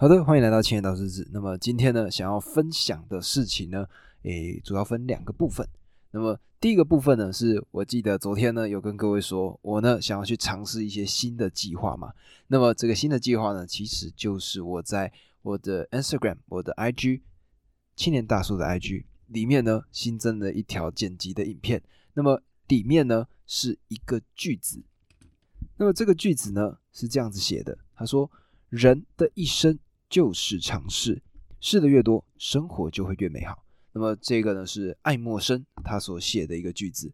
好的，欢迎来到青年导日志。那么今天呢，想要分享的事情呢，诶，主要分两个部分。那么第一个部分呢，是我记得昨天呢有跟各位说，我呢想要去尝试一些新的计划嘛。那么这个新的计划呢，其实就是我在我的 Instagram、我的 IG 青年大叔的 IG 里面呢新增了一条剪辑的影片。那么里面呢是一个句子，那么这个句子呢是这样子写的，他说：“人的一生。”就是尝试，试的越多，生活就会越美好。那么这个呢是爱默生他所写的一个句子。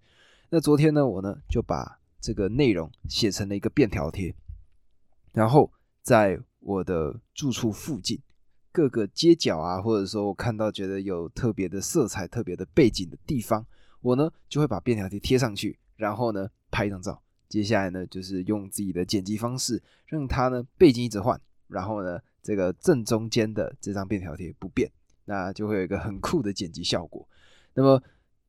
那昨天呢，我呢就把这个内容写成了一个便条贴，然后在我的住处附近各个街角啊，或者说我看到觉得有特别的色彩、特别的背景的地方，我呢就会把便条贴贴上去，然后呢拍一张照。接下来呢就是用自己的剪辑方式，让它呢背景一直换，然后呢。这个正中间的这张便条贴不变，那就会有一个很酷的剪辑效果。那么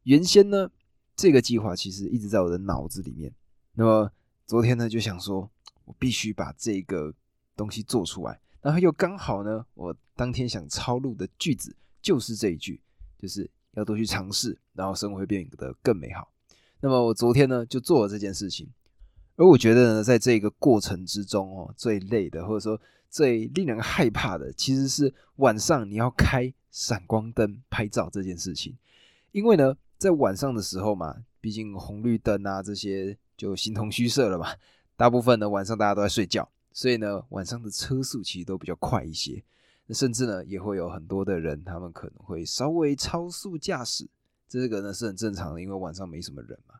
原先呢，这个计划其实一直在我的脑子里面。那么昨天呢，就想说我必须把这个东西做出来。然后又刚好呢，我当天想抄录的句子就是这一句，就是要多去尝试，然后生活会变得更美好。那么我昨天呢，就做了这件事情。而我觉得呢，在这个过程之中哦，最累的或者说最令人害怕的，其实是晚上你要开闪光灯拍照这件事情。因为呢，在晚上的时候嘛，毕竟红绿灯啊这些就形同虚设了嘛。大部分呢晚上大家都在睡觉，所以呢晚上的车速其实都比较快一些。那甚至呢也会有很多的人，他们可能会稍微超速驾驶，这个呢是很正常的，因为晚上没什么人嘛。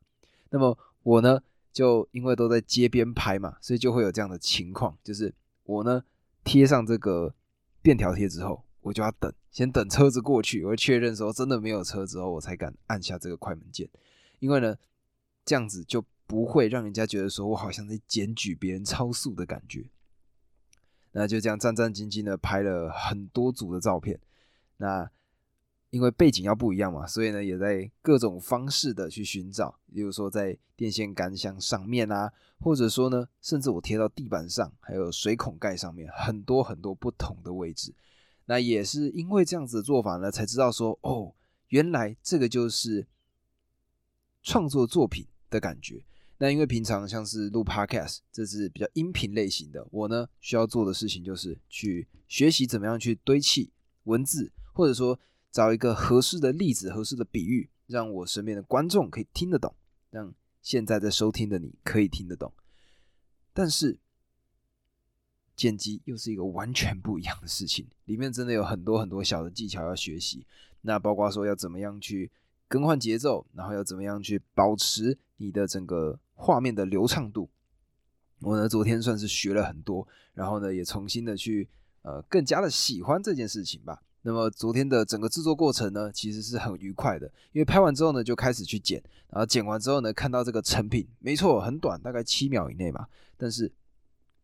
那么我呢？就因为都在街边拍嘛，所以就会有这样的情况，就是我呢贴上这个便条贴之后，我就要等，先等车子过去，我确认说真的没有车之后，我才敢按下这个快门键，因为呢这样子就不会让人家觉得说我好像在检举别人超速的感觉。那就这样战战兢兢的拍了很多组的照片，那。因为背景要不一样嘛，所以呢，也在各种方式的去寻找，比如说在电线杆箱上面啊，或者说呢，甚至我贴到地板上，还有水孔盖上面，很多很多不同的位置。那也是因为这样子的做法呢，才知道说，哦，原来这个就是创作作品的感觉。那因为平常像是录 Podcast，这是比较音频类型的，我呢需要做的事情就是去学习怎么样去堆砌文字，或者说。找一个合适的例子、合适的比喻，让我身边的观众可以听得懂，让现在在收听的你可以听得懂。但是剪辑又是一个完全不一样的事情，里面真的有很多很多小的技巧要学习。那包括说要怎么样去更换节奏，然后要怎么样去保持你的整个画面的流畅度。我呢，昨天算是学了很多，然后呢，也重新的去呃更加的喜欢这件事情吧。那么昨天的整个制作过程呢，其实是很愉快的，因为拍完之后呢，就开始去剪，然后剪完之后呢，看到这个成品，没错，很短，大概七秒以内吧。但是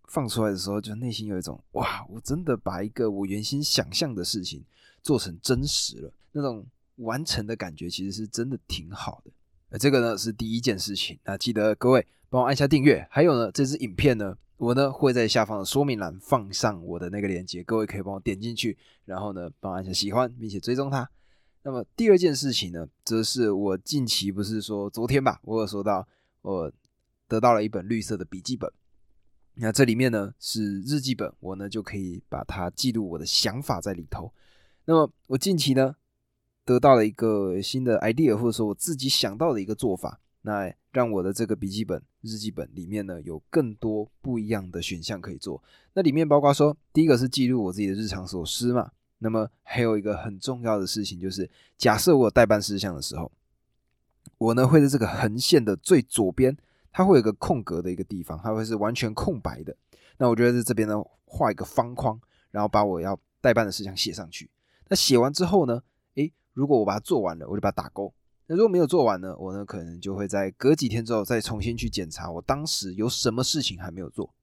放出来的时候，就内心有一种哇，我真的把一个我原先想象的事情做成真实了，那种完成的感觉，其实是真的挺好的。呃，这个呢是第一件事情，那记得各位帮我按下订阅，还有呢，这支影片呢。我呢会在下方的说明栏放上我的那个链接，各位可以帮我点进去，然后呢帮我按下喜欢，并且追踪它。那么第二件事情呢，则是我近期不是说昨天吧，我有说到我得到了一本绿色的笔记本，那这里面呢是日记本，我呢就可以把它记录我的想法在里头。那么我近期呢得到了一个新的 idea，或者说我自己想到的一个做法。那让我的这个笔记本、日记本里面呢，有更多不一样的选项可以做。那里面包括说，第一个是记录我自己的日常所思嘛。那么还有一个很重要的事情，就是假设我有代办事项的时候，我呢会在这个横线的最左边，它会有个空格的一个地方，它会是完全空白的。那我觉得在这边呢画一个方框，然后把我要代办的事项写上去。那写完之后呢，诶，如果我把它做完了，我就把它打勾。那如果没有做完呢？我呢可能就会在隔几天之后再重新去检查，我当时有什么事情还没有做。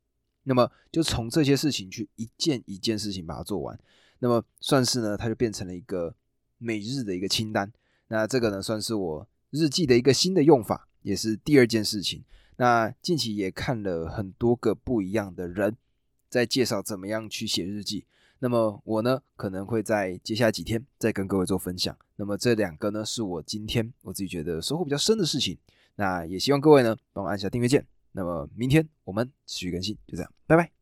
那么就从这些事情去一件一件事情把它做完。那么算是呢，它就变成了一个每日的一个清单。那这个呢算是我日记的一个新的用法，也是第二件事情。那近期也看了很多个不一样的人在介绍怎么样去写日记。那么我呢，可能会在接下来几天再跟各位做分享。那么这两个呢，是我今天我自己觉得收获比较深的事情。那也希望各位呢，帮我按下订阅键。那么明天我们持续更新，就这样，拜拜。